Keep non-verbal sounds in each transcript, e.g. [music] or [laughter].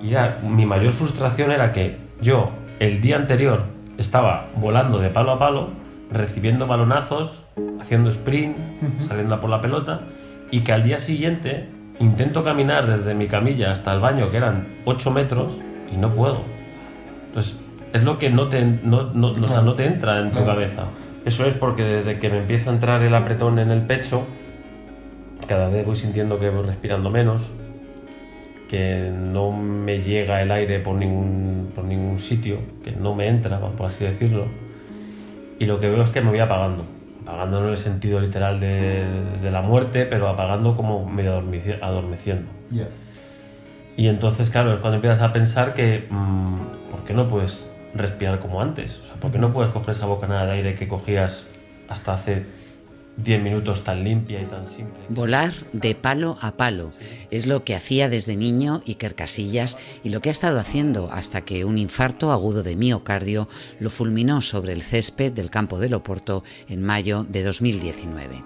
Y ya, mi mayor frustración era que yo, el día anterior, estaba volando de palo a palo, recibiendo balonazos, haciendo sprint, saliendo a por la pelota, y que al día siguiente intento caminar desde mi camilla hasta el baño, que eran 8 metros, y no puedo. Entonces, es lo que no te, no, no, o sea, no te entra en tu cabeza. Eso es porque desde que me empieza a entrar el apretón en el pecho, cada vez voy sintiendo que voy respirando menos, que no me llega el aire por ningún, por ningún sitio, que no me entra, por así decirlo. Y lo que veo es que me voy apagando. Apagando no en el sentido literal de, de la muerte, pero apagando como medio adormeci- adormeciendo. Y entonces, claro, es cuando empiezas a pensar que, mm, ¿por qué no puedes respirar como antes? O sea, ¿por qué no puedes coger esa bocanada de aire que cogías hasta hace 10 minutos tan limpia y tan simple? Volar de palo a palo es lo que hacía desde niño Iker Casillas y lo que ha estado haciendo hasta que un infarto agudo de miocardio lo fulminó sobre el césped del campo de Loporto en mayo de 2019.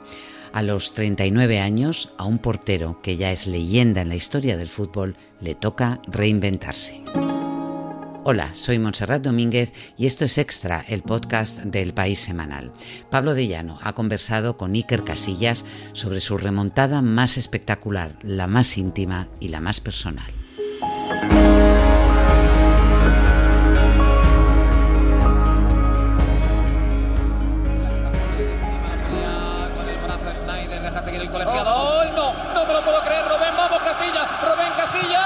A los 39 años, a un portero que ya es leyenda en la historia del fútbol, le toca reinventarse. Hola, soy Montserrat Domínguez y esto es Extra, el podcast del País Semanal. Pablo de Llano ha conversado con Iker Casillas sobre su remontada más espectacular, la más íntima y la más personal. Con el brazo Snyder deja seguir el colegiado. ¡Oh, no! ¡No me lo puedo creer! ¡Robén, vamos, Casillas! ¡Robén, Casillas!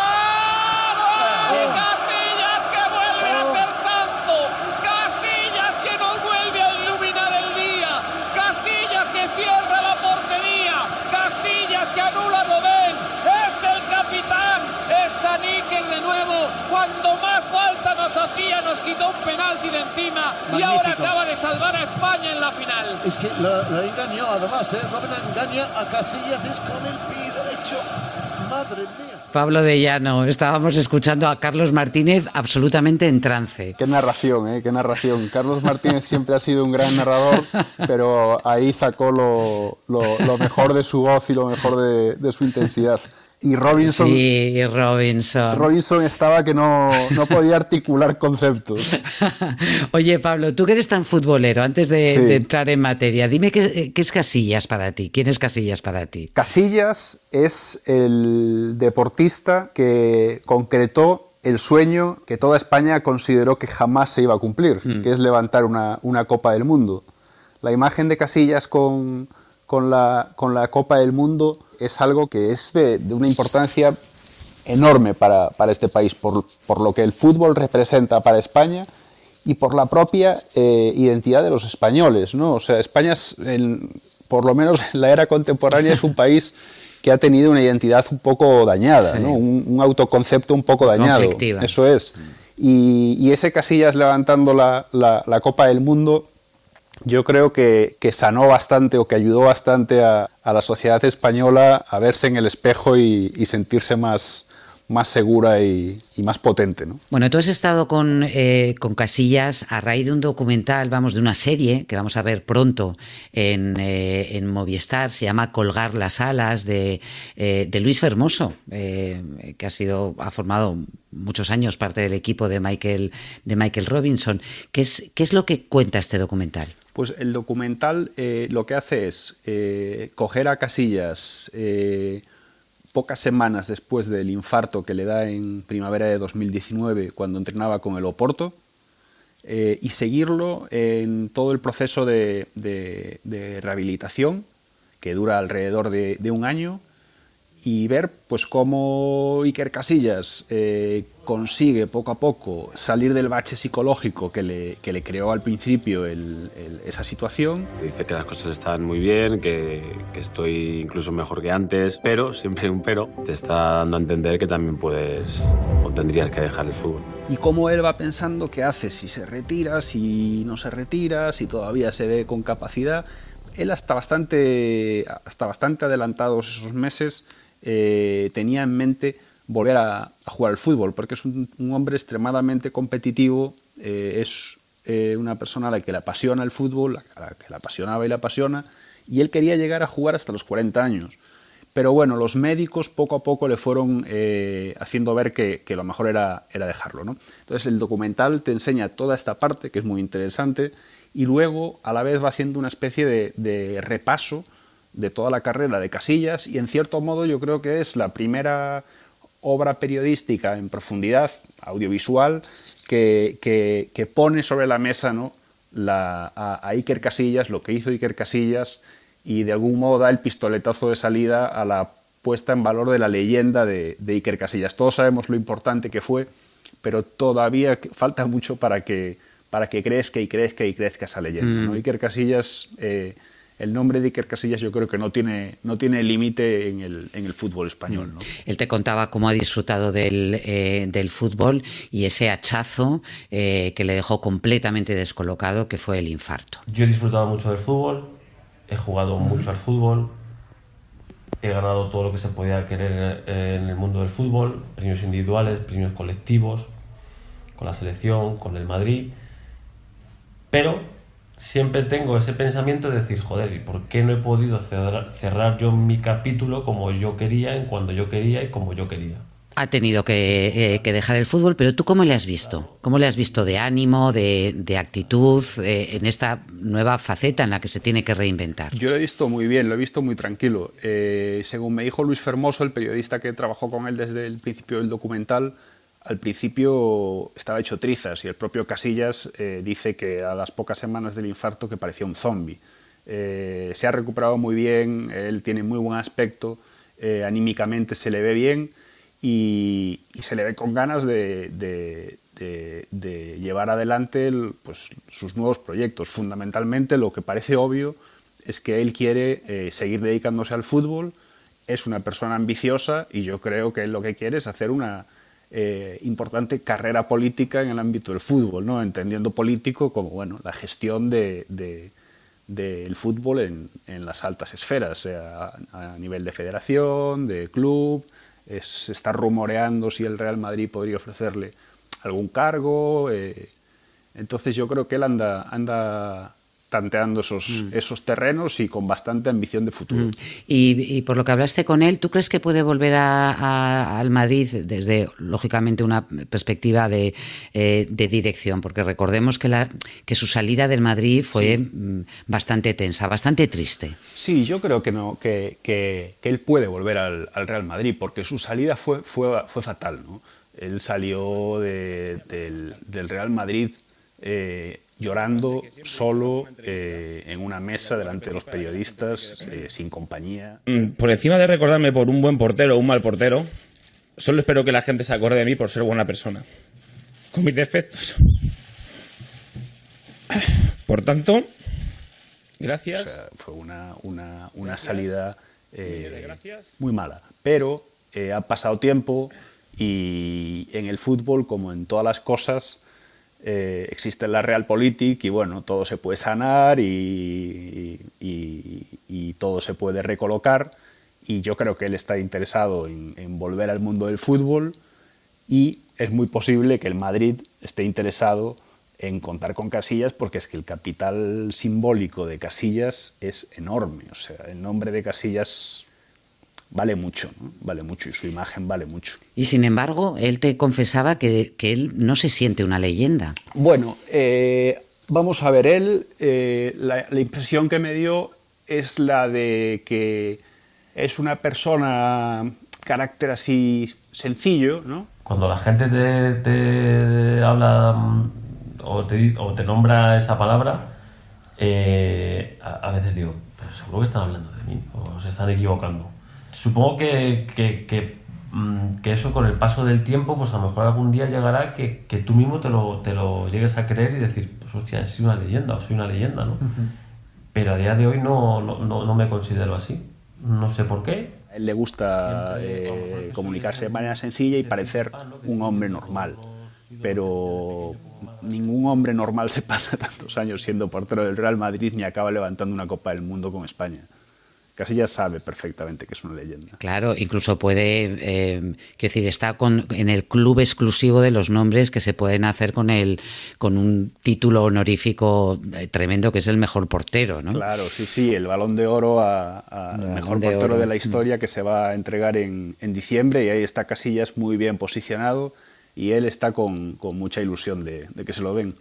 ¡Gol! ¡Casillas que vuelve a ser santo! ¡Casillas que nos vuelve a iluminar el día! ¡Casillas que cierra la portería! ¡Casillas que anula a Robén! ¡Es el capitán! ¡Es Saníquez de nuevo! Cuando más falta nos hacía, nos quitó un penalti de encima y ahora Magnífico. acaba de salvar a España en la final. Es que la, la engañó además, ¿eh? Robin engaña a Casillas, es con el pie derecho. Madre mía. Pablo de Llano, estábamos escuchando a Carlos Martínez absolutamente en trance. Qué narración, ¿eh? Qué narración. Carlos Martínez siempre ha sido un gran narrador, pero ahí sacó lo, lo- lo mejor de su voz y lo mejor de, de su intensidad. Y Robinson, Sí, Robinson. Robinson estaba que no, no podía articular conceptos. [laughs] Oye, Pablo, tú que eres tan futbolero, antes de, Sí. de entrar en materia, dime qué, qué es Casillas para ti. ¿Quién es Casillas para ti? Casillas es el deportista que concretó el sueño que toda España consideró que jamás se iba a cumplir, que es levantar una, una Copa del Mundo. La imagen de Casillas con, con la, con la Copa del Mundo es algo que es de, de una importancia enorme para, para este país, por, por lo que el fútbol representa para España y por la propia eh, identidad de los españoles. ¿no? O sea, España, es, por lo menos en la era contemporánea, es un [laughs] país que ha tenido una identidad un poco dañada, Sí. ¿no? un, un autoconcepto un poco dañado. Conflictiva. Eso es. Y, y ese Casillas levantando la, la- la Copa del Mundo, yo creo que, que sanó bastante o que ayudó bastante a, la sociedad española a verse en el espejo y, sentirse más, más segura y, y más potente. ¿no? Bueno, tú has estado con, eh, con Casillas a raíz de un documental, vamos, de una serie que vamos a ver pronto en, eh, en Movistar, se llama Colgar las alas, de, eh, de Luis Fermoso, eh, que ha sido, ha formado muchos años parte del equipo de Michael, de Michael Robinson. ¿Qué es, ¿Qué es lo que cuenta este documental? Pues el documental eh, lo que hace es eh, coger a Casillas eh, pocas semanas después del infarto que le da en primavera de 2019 cuando entrenaba con el Oporto y seguirlo en todo el proceso de, rehabilitación que dura alrededor de, de un año y ver pues cómo Iker Casillas eh, consigue poco a poco salir del bache psicológico que le, que le creó al principio el- el- esa situación Dice que las cosas están muy bien, que, que estoy incluso mejor que antes, pero, siempre hay un pero, te está dando a entender que también puedes o tendrías que dejar el fútbol. y cómo él va pensando qué hace, si se retira, si no se retira, si todavía se ve con capacidad. Él hasta bastante, hasta bastante adelantados esos meses eh, tenía en mente volver a, jugar al fútbol, porque es un, hombre extremadamente competitivo, eh, es eh, una persona a la que le apasiona el fútbol, a la que le apasionaba y le apasiona, y él quería llegar a jugar hasta los 40 años pero bueno, los médicos poco a poco le fueron haciendo ver que, lo mejor era, era dejarlo. ¿no? Entonces el documental te enseña toda esta parte, que es muy interesante, y luego a la vez va haciendo una especie de repaso de toda la carrera de Casillas, y en cierto modo yo creo que es la primera obra periodística en profundidad, audiovisual, que, que, pone sobre la mesa ¿no? la, a, Iker Casillas, lo que hizo Iker Casillas, y de algún modo da el pistoletazo de salida a la puesta en valor de la leyenda de, Iker Casillas. Todos sabemos lo importante que fue, pero todavía falta mucho para que, para que crezca y crezca y crezca esa leyenda. Mm. Iker Casillas... Eh, el nombre de Iker Casillas yo creo que no tiene, no tiene límite en el, en el, fútbol español. ¿no? Él te contaba cómo ha disfrutado del, eh, del fútbol y ese hachazo eh, que le dejó completamente descolocado, que fue el infarto. Yo he disfrutado mucho del fútbol, he jugado mucho al fútbol, he ganado todo lo que se podía querer eh, en el mundo del fútbol, premios individuales, premios colectivos, con la selección, con el Madrid, pero siempre tengo ese pensamiento de decir, joder, ¿y por qué no he podido cerrar, yo mi capítulo como yo quería, en cuando yo quería y como yo quería? Ha tenido que, eh, dejar el fútbol, pero ¿tú cómo le has visto? ¿Cómo le has visto de ánimo, de, actitud eh, en esta nueva faceta en la que se tiene que reinventar? Yo lo he visto muy bien, lo he visto muy tranquilo. Eh, según me dijo Luis Fermoso, el periodista que trabajó con él desde el principio del documental, al principio estaba hecho trizas y el propio Casillas eh, dice que a las pocas semanas del infarto que parecía un zombie. Eh, se ha recuperado muy bien, él tiene muy buen aspecto, eh, anímicamente se le ve bien y, se le ve con ganas de, llevar adelante pues, sus nuevos proyectos. Fundamentalmente lo que parece obvio es que él quiere seguir dedicándose al fútbol, es una persona ambiciosa y yo creo que él lo que quiere es hacer una eh, importante carrera política en el ámbito del fútbol, ¿no? entendiendo político como bueno, la gestión de, del fútbol en, las altas esferas, sea a, nivel de federación, de club, se está rumoreando si el Real Madrid podría ofrecerle algún cargo. Eh, entonces yo creo que él anda tanteando esos, mm. esos terrenos y con bastante ambición de futuro. Mm. Y, por lo que hablaste con él, ¿tú crees que puede volver a, al Madrid desde, lógicamente, una perspectiva de, eh, de, dirección? Porque recordemos que, la, que su salida del Madrid fue mm, bastante tensa, bastante triste. Sí, yo creo que, no, que, que, él puede volver al, al, Real Madrid, porque su salida fue, fue, fue fatal. ¿no? Él salió de, del, del, Real Madrid. Eh, llorando solo eh, en una mesa delante de los periodistas, eh, sin compañía. Mm, por encima de recordarme por un buen portero o un mal portero, solo espero que la gente se acuerde de mí por ser buena persona, con mis defectos. Por tanto, gracias. fue una, una, una salida eh, muy mala, pero ha pasado tiempo y en el fútbol, como en todas las cosas, eh, existe la Realpolitik y bueno, todo se puede sanar y, todo se puede recolocar. Y yo creo que él está interesado en, volver al mundo del fútbol y es muy posible que el Madrid esté interesado en contar con Casillas porque es que el capital simbólico de Casillas es enorme, o sea, el nombre de Casillas vale mucho, vale mucho y su imagen vale mucho. Y sin embargo, él te confesaba que, él no se siente una leyenda. Bueno, eh, vamos a ver, él, eh, la, impresión que me dio es la de que es una persona, carácter así sencillo, ¿no? Cuando la gente te, habla mm, o te, o te, nombra esa palabra, eh, a, a, veces digo, pero seguro que están hablando de mí o se están equivocando supongo que, que, mm, que, eso con el paso del tiempo, pues a lo mejor algún día llegará que, que tú mismo te lo, te lo, llegues a creer y decir, pues hostia, soy una leyenda o soy una leyenda, ¿no? Pero a día de hoy no, no, no, me considero así. No sé por qué. A él le gusta eh, comunicarse de manera sencilla y parecer un hombre normal. Pero ningún hombre normal se pasa [laughs] tantos años siendo portero del Real Madrid ni acaba levantando una Copa del Mundo con España. Casillas sabe perfectamente que es una leyenda. Claro, incluso puede, eh, decir, está con, en el club exclusivo de los nombres que se pueden hacer con el, con un título honorífico eh, tremendo que es el mejor portero, ¿no? Claro, sí, sí, el balón de oro al mejor portero de la historia que se va a entregar en, en, diciembre y ahí está Casillas muy bien posicionado y él está con, con mucha ilusión de, de que se lo den.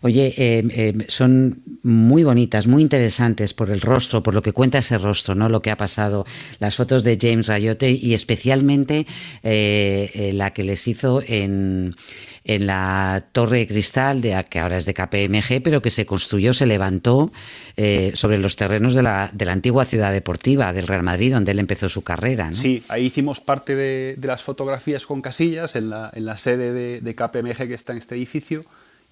Oye, eh, eh, son muy bonitas, muy interesantes por el rostro, por lo que cuenta ese rostro, ¿no? Lo que ha pasado, las fotos de James Rayote y especialmente eh, la que les hizo en, en la Torre Cristal, de, que ahora es de KPMG, pero que se construyó, se levantó sobre los terrenos de la, de la, antigua ciudad deportiva del Real Madrid, donde él empezó su carrera. Sí, ahí hicimos parte de, de, las fotografías con casillas en la, en la sede de, de KPMG que está en este edificio.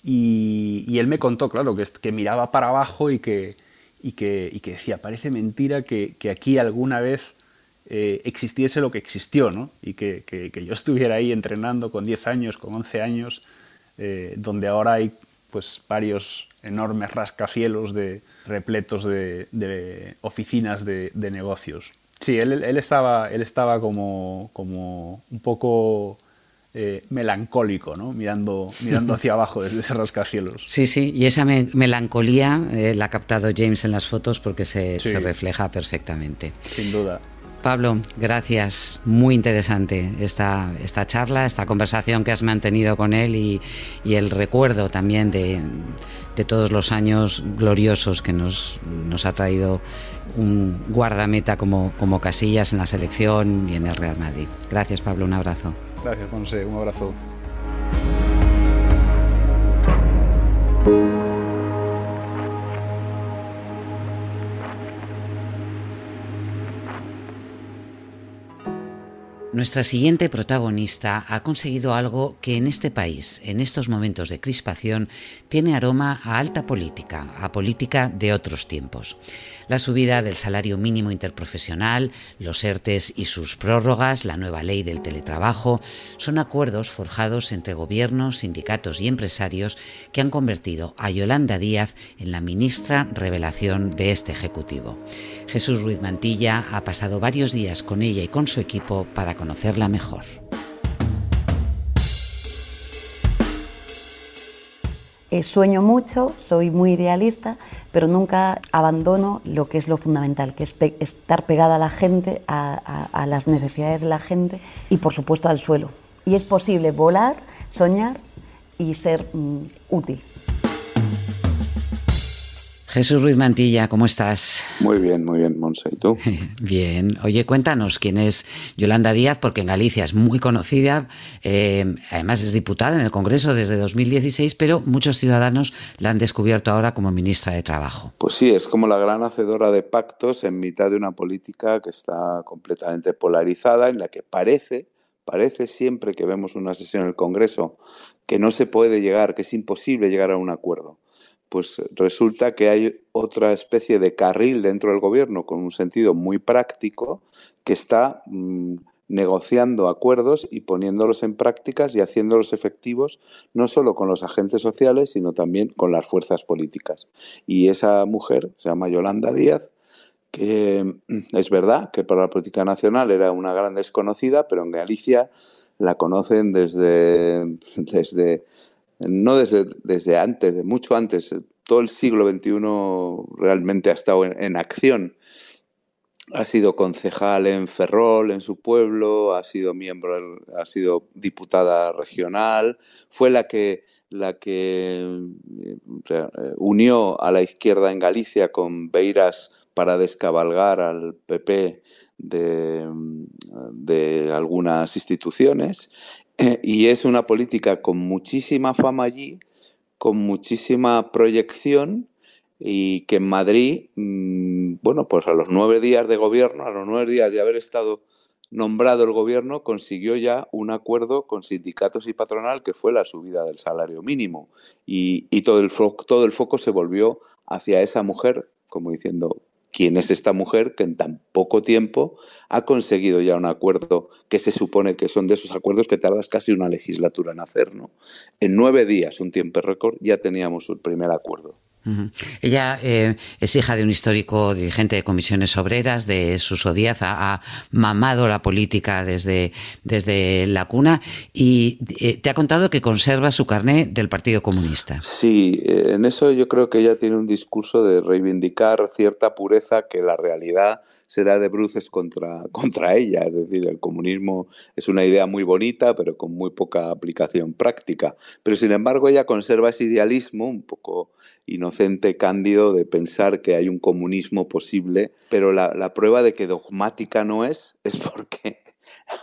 Y, él me contó, claro, que, que miraba para abajo y que, y que, y que decía, parece mentira que, que aquí alguna vez eh, existiese lo que existió, ¿no? Y que, que, yo estuviera ahí entrenando con 10 años, con 11 años, eh, donde ahora hay pues varios enormes rascacielos de, repletos de, de oficinas de, de, negocios. Sí, él, él, estaba, él estaba como, como un poco eh, melancólico, ¿no? mirando, mirando [laughs] hacia abajo desde ese rascacielos. Sí, sí, y esa me melancolía eh, la ha captado James en las fotos porque se, sí. se, refleja perfectamente. Sin duda. Pablo, gracias. Muy interesante esta, esta charla, esta conversación que has mantenido con él y, y el recuerdo también de, de, todos los años gloriosos que nos, nos ha traído un guardameta como, como Casillas en la selección y en el Real Madrid. Gracias, Pablo. Un abrazo. Gracias, Monse. Un abrazo. Nuestra siguiente protagonista ha conseguido algo que en este país, en estos momentos de crispación, tiene aroma a alta política, a política de otros tiempos. La subida del salario mínimo interprofesional, los ERTES y sus prórrogas, la nueva ley del teletrabajo, son acuerdos forjados entre gobiernos, sindicatos y empresarios que han convertido a Yolanda Díaz en la ministra revelación de este Ejecutivo. Jesús Ruiz Mantilla ha pasado varios días con ella y con su equipo para conocerla mejor. Eh, sueño mucho, soy muy idealista, pero nunca abandono lo que es lo fundamental, que es estar pegada a la gente, a las necesidades de la gente y por supuesto al suelo. Y es posible volar, soñar y ser mm, útil. Jesús Ruiz Mantilla, ¿cómo estás? Muy bien, muy bien, Monse. ¿Y tú? [laughs] Bien. Oye, cuéntanos quién es Yolanda Díaz, porque en Galicia es muy conocida, eh, además es diputada en el Congreso desde 2016, pero muchos ciudadanos la han descubierto ahora como ministra de Trabajo. Pues sí, es como la gran hacedora de pactos en mitad de una política que está completamente polarizada, en la que parece parece siempre que vemos una sesión en el Congreso que no se puede llegar, que es imposible llegar a un acuerdo pues resulta que hay otra especie de carril dentro del gobierno con un sentido muy práctico que está mmm, negociando acuerdos y poniéndolos en prácticas y haciéndolos efectivos no solo con los agentes sociales, sino también con las fuerzas políticas. Y esa mujer se llama Yolanda Díaz, que es verdad que para la política nacional era una gran desconocida, pero en Galicia la conocen desde, desde no desde, desde antes, de mucho antes, todo el siglo XXI realmente ha estado en, acción. Ha sido concejal en Ferrol, en su pueblo, ha sido miembro, ha sido diputada regional, fue la que, la que eh, unió a la izquierda en Galicia con Beiras para descabalgar al PP de, algunas instituciones y es una política con muchísima fama allí, con muchísima proyección y que en Madrid, mmm, bueno, pues a los nueve días de gobierno, a los nueve días de haber estado nombrado el gobierno, consiguió ya un acuerdo con sindicatos y patronal que fue la subida del salario mínimo. Y, y todo, el todo el foco se volvió hacia esa mujer, como diciendo, quién es esta mujer que en tan poco tiempo ha conseguido ya un acuerdo que se supone que son de esos acuerdos que tardas casi una legislatura en hacer, ¿no? En nueve días, un tiempo récord, ya teníamos el primer acuerdo. Ella eh, es hija de un histórico dirigente de comisiones obreras, de Suso Díaz, ha, mamado la política desde, desde la cuna y eh, te ha contado que conserva su carné del Partido Comunista. Sí, eh, en eso yo creo que ella tiene un discurso de reivindicar cierta pureza que la realidad se da de bruces contra, contra ella. Es decir, el comunismo es una idea muy bonita, pero con muy poca aplicación práctica. Pero sin embargo ella conserva ese idealismo un poco inocente, cándido, de pensar que hay un comunismo posible, pero la, prueba de que dogmática no es, [laughs] es porque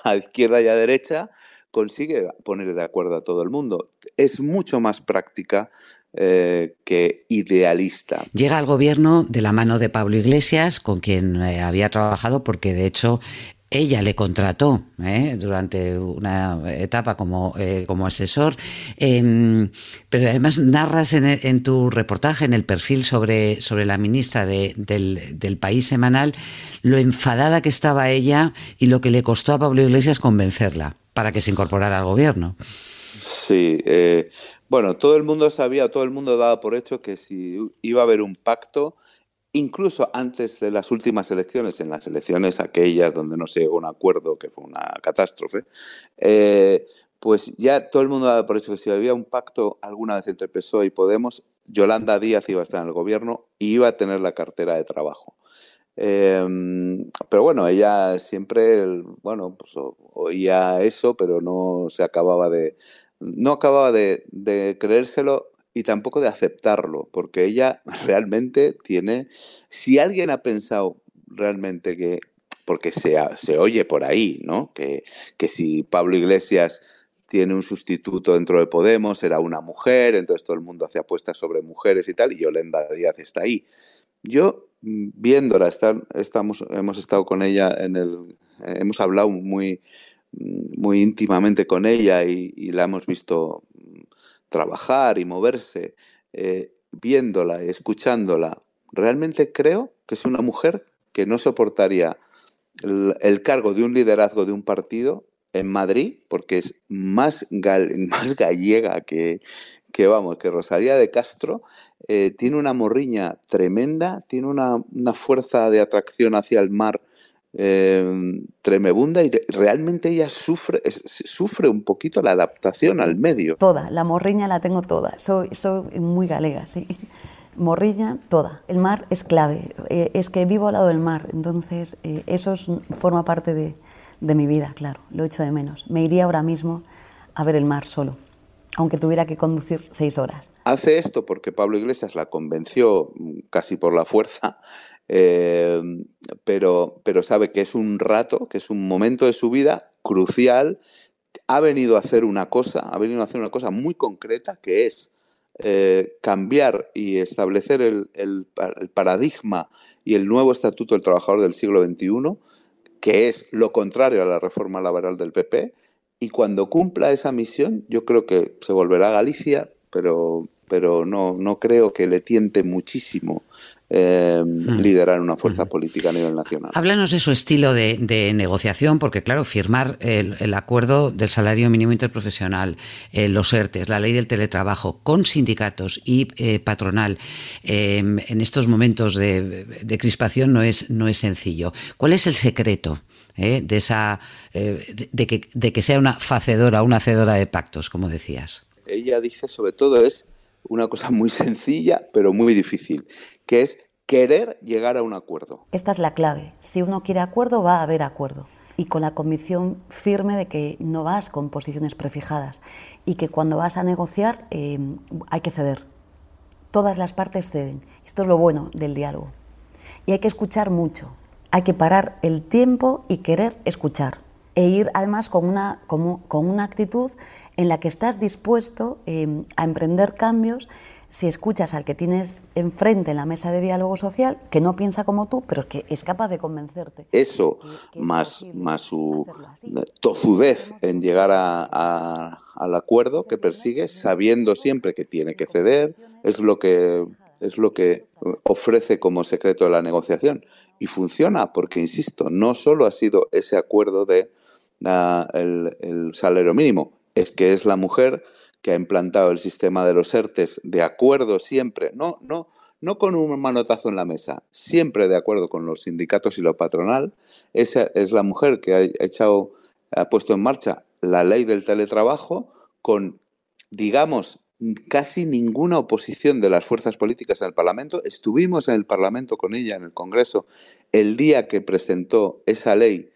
a izquierda y a derecha consigue poner de acuerdo a todo el mundo. Es mucho más práctica eh, que idealista. Llega al gobierno de la mano de Pablo Iglesias, con quien eh, había trabajado, porque de hecho ella le contrató ¿eh? durante una etapa como, eh, como asesor, em, pero además narras en, tu reportaje, en el perfil sobre, sobre la ministra del, del, País Semanal, lo enfadada que estaba ella y lo que le costó a Pablo Iglesias convencerla para que se incorporara al gobierno. Sí, eh, bueno, todo el mundo sabía, todo el mundo daba por hecho que si iba a haber un pacto, incluso antes de las últimas elecciones, en las elecciones aquellas donde no se llegó a un acuerdo, que fue una catástrofe, eh, pues ya todo el mundo daba por hecho que si había un pacto alguna vez entre PSOE y Podemos, Yolanda Díaz iba a estar en el gobierno y iba a tener la cartera de trabajo. Em, pero bueno, ella siempre, bueno, pues oía eso, pero no se acababa de, no acababa de, de creérselo y tampoco de aceptarlo, porque ella [laughs] realmente tiene, si alguien ha pensado realmente que, porque se, se oye por ahí, ¿no? Que, que si Pablo Iglesias tiene un sustituto dentro de Podemos, será una mujer, entonces todo el mundo hace apuestas sobre mujeres y tal, y Yolanda Díaz está ahí. Yo, viéndola, estamos, hemos estado con ella en el. Hemos hablado muy, muy íntimamente con ella y la hemos visto trabajar y moverse, eh, viéndola y escuchándola, realmente creo que es una mujer que no soportaría el, cargo de un liderazgo de un partido en Madrid, porque es más, [laughs] más gallega que, que, vamos, que Rosalía de Castro, eh, tiene una morriña tremenda, tiene una, una, fuerza de atracción hacia el mar eh, tremebunda y realmente ella sufre, sufre un poquito la adaptación al medio. Toda, la morriña la tengo toda, soy, soy muy galega, sí. Morriña, toda. El mar es clave, eh, es que vivo al lado del mar, entonces eh, eso forma parte de, de mi vida, claro, lo echo de menos. Me iría ahora mismo a ver el mar solo, aunque tuviera que conducir seis horas. Hace esto porque Pablo Iglesias la convenció mm, casi por la fuerza eh, pero, pero sabe que es un rato, que es un momento de su vida crucial. Ha venido a hacer una cosa, ha venido a hacer una cosa muy concreta, que es eh, cambiar y establecer el, el, paradigma y el nuevo estatuto del trabajador del siglo XXI, que es lo contrario a la reforma laboral del PP. Y cuando cumpla esa misión, yo creo que se volverá a Galicia, pero, pero no, no creo que le tiente muchísimo eh, hmm. liderar una fuerza hmm. política a nivel nacional. Háblanos de su estilo de, negociación, porque claro, firmar el, acuerdo del salario mínimo interprofesional, eh, los ERTES, la ley del teletrabajo, con sindicatos y eh, patronal, em, en estos momentos de, crispación no es, no es sencillo. ¿Cuál es el secreto? de esa de, que, de que sea una facedora, una hacedora de pactos, como decías. Ella dice sobre todo es una cosa muy sencilla, pero muy difícil, que es querer llegar a un acuerdo. Esta es la clave. Si uno quiere acuerdo, va a haber acuerdo. Y con la convicción firme de que no vas con posiciones prefijadas y que cuando vas a negociar eh, hay que ceder. Todas las partes ceden. Esto es lo bueno del diálogo. Y hay que escuchar mucho. Hay que parar el tiempo y querer escuchar. E ir además con una, con, una actitud en la que estás dispuesto eh, a emprender cambios si escuchas al que tienes enfrente en la mesa de diálogo social, que no piensa como tú, pero que es capaz de convencerte. Eso, más, más su tozudez en llegar a, al acuerdo que persigue, sabiendo siempre que tiene que ceder, es lo que, es lo que ofrece como secreto de la negociación. Y funciona, porque, insisto, no solo ha sido ese acuerdo de el salario mínimo, es que es la mujer que ha implantado el sistema de los ERTES de acuerdo siempre, no, no, no con un manotazo en la mesa, siempre de acuerdo con los sindicatos y lo patronal. Esa es la mujer que ha echado, ha puesto en marcha la ley del teletrabajo con, digamos, casi ninguna oposición de las fuerzas políticas en el Parlamento. Estuvimos en el Parlamento con ella, en el Congreso, el día que presentó esa ley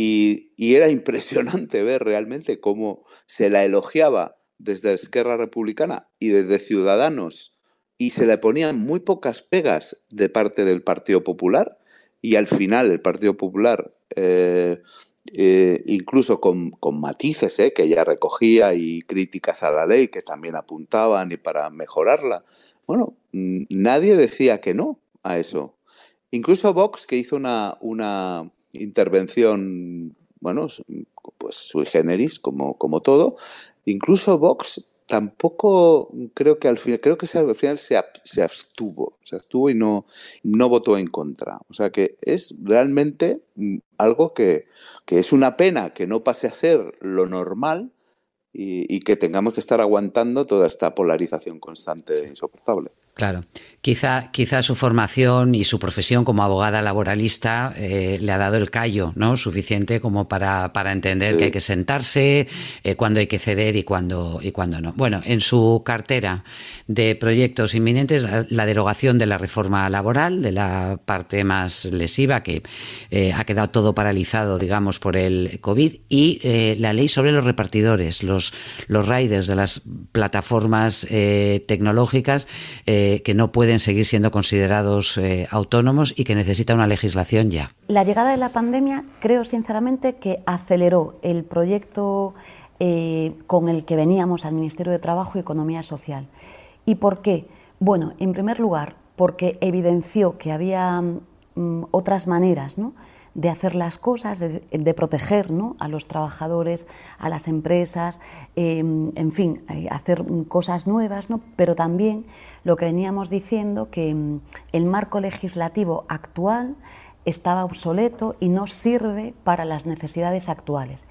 y, era [laughs] impresionante ver realmente cómo se la elogiaba desde Esquerra Republicana y desde Ciudadanos y se le ponían muy pocas pegas de parte del Partido Popular y al final el Partido Popular, eh, eh, incluso con, con matices eh, que ella recogía y críticas a la ley que también apuntaban y para mejorarla, bueno, nadie decía que no a eso. Incluso Vox, que hizo una, una intervención, bueno, pues sui generis, como, como todo, incluso Vox tampoco creo que al final, creo que al final se, abstuvo, se abstuvo y no, no votó en contra. O sea que es realmente mm, algo que, que es una pena que no pase a ser lo normal y, y que tengamos que estar aguantando toda esta polarización constante e insoportable. Claro, quizá, quizá su formación y su profesión como abogada laboralista eh, le ha dado el callo ¿no? suficiente como para, para entender sí. que hay que sentarse, eh, cuándo hay que ceder y cuándo, y cuándo no. Bueno, en su cartera de proyectos inminentes, la, la derogación de la reforma laboral, de la parte más lesiva, que eh, ha quedado todo paralizado, digamos, por el COVID, y eh, la ley sobre los repartidores, los, los riders de las plataformas eh, tecnológicas que no pueden seguir siendo considerados eh, autónomos y que necesita una legislación ya. La llegada de la pandemia creo sinceramente que aceleró el proyecto eh, con el que veníamos al Ministerio de Trabajo y Economía Social. ¿Y por qué? Bueno, en primer lugar, porque evidenció que había mm, otras maneras, ¿no? De hacer las cosas, de, proteger ¿no? a los trabajadores, a las empresas, eh, en fin, eh, hacer cosas nuevas, ¿no? pero también lo que veníamos diciendo, que mm, el marco legislativo actual estaba obsoleto y no sirve para las necesidades actuales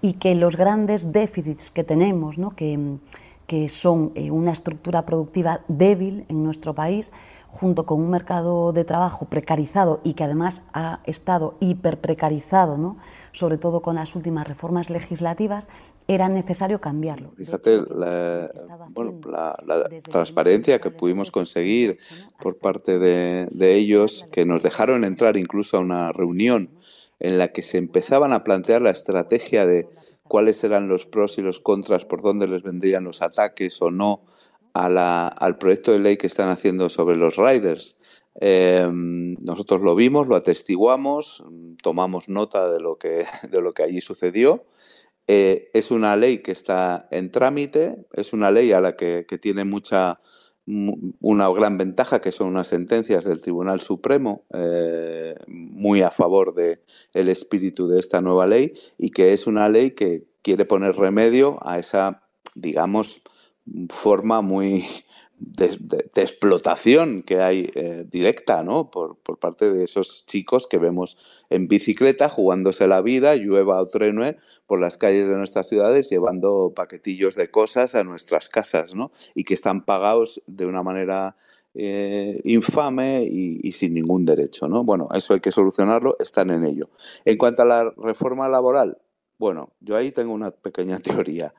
y que los grandes déficits que tenemos, ¿no? que, mm, que son eh, una estructura productiva débil en nuestro país, junto con un mercado de trabajo precarizado y que además ha estado hiperprecarizado, ¿no? sobre todo con las últimas reformas legislativas, era necesario cambiarlo. Fíjate la, bueno, la, la transparencia que pudimos conseguir por parte de, de ellos, que nos dejaron entrar incluso a una reunión en la que se empezaban a plantear la estrategia de cuáles eran los pros y los contras, por dónde les vendrían los ataques o no al proyecto de ley que están haciendo sobre los riders. Eh, nosotros lo vimos, lo atestiguamos, tomamos nota de lo que, [laughs] de lo que allí sucedió. Eh, es una ley que está en trámite, es una ley a la que, que tiene mucha una gran ventaja que son unas sentencias del Tribunal Supremo eh, muy a favor del el espíritu de esta nueva ley y que es una ley que quiere poner remedio a esa, digamos, forma muy de, explotación que hay eh, directa ¿no? por, por, parte de esos chicos que vemos en bicicleta jugándose la vida, llueva o truene, por las calles de nuestras ciudades llevando paquetillos de cosas a nuestras casas ¿no? y que están pagados de una manera eh, infame y, y, sin ningún derecho. ¿no? Bueno, eso hay que solucionarlo, están en ello. En cuanto a la reforma laboral, bueno, yo ahí tengo una pequeña [laughs] teoría.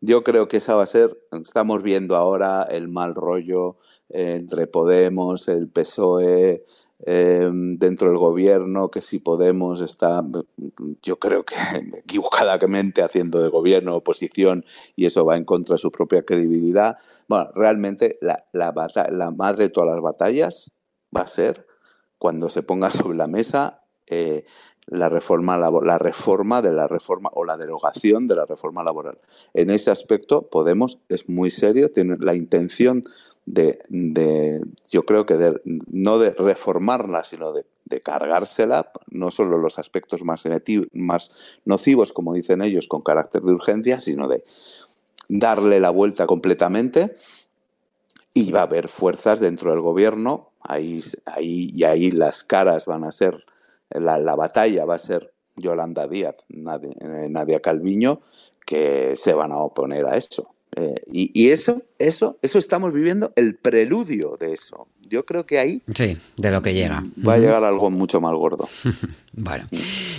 Yo creo que esa va a ser, estamos viendo ahora el mal rollo entre Podemos, el PSOE, eh, dentro del gobierno, que si Podemos está, yo creo que [laughs] equivocadamente haciendo de gobierno oposición y eso va en contra de su propia credibilidad. Bueno, realmente la, la, la madre de todas las batallas va a ser cuando se ponga sobre la mesa eh, la reforma, la reforma de la reforma o la derogación de la reforma laboral. En ese aspecto, Podemos es muy serio, tiene la intención de, de yo creo que de, no de reformarla, sino de, cargársela, no solo los aspectos más, más nocivos, como dicen ellos, con carácter de urgencia, sino de darle la vuelta completamente. Y va a haber fuerzas dentro del gobierno, ahí, ahí, y ahí las caras van a ser la, la batalla va a ser Yolanda Díaz, Nadia, eh, Nadia Calviño, que se van a oponer a eso. Eh, y, y, eso, eso, eso estamos viviendo el preludio de eso. Yo creo que ahí. Sí, de lo que llega. Va a llegar algo mucho más gordo. [laughs] bueno.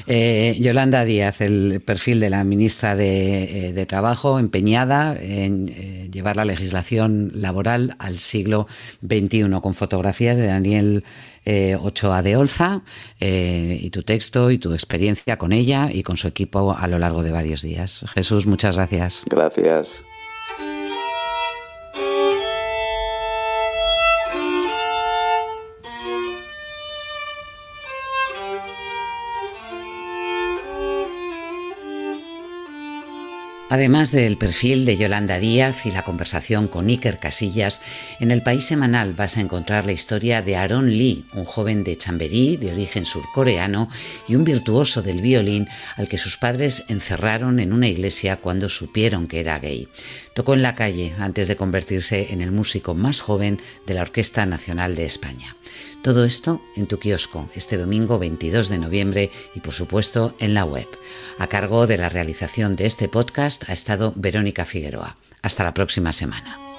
Eh, Yolanda Díaz, el perfil de la ministra de, de Trabajo, empeñada en eh, llevar la legislación laboral al siglo XXI, con fotografías de Daniel eh, Ochoa de Olza eh, y tu texto y tu experiencia con ella y con su equipo a lo largo de varios días. Jesús, muchas gracias. Gracias. Además del perfil de Yolanda Díaz y la conversación con Iker Casillas, en el País Semanal vas a encontrar la historia de Aaron Lee, un joven de Chamberí de origen surcoreano y un virtuoso del violín al que sus padres encerraron en una iglesia cuando supieron que era gay. Tocó en la calle antes de convertirse en el músico más joven de la Orquesta Nacional de España. Todo esto en tu kiosco este domingo 22 de noviembre y por supuesto en la web. A cargo de la realización de este podcast ha estado Verónica Figueroa. Hasta la próxima semana.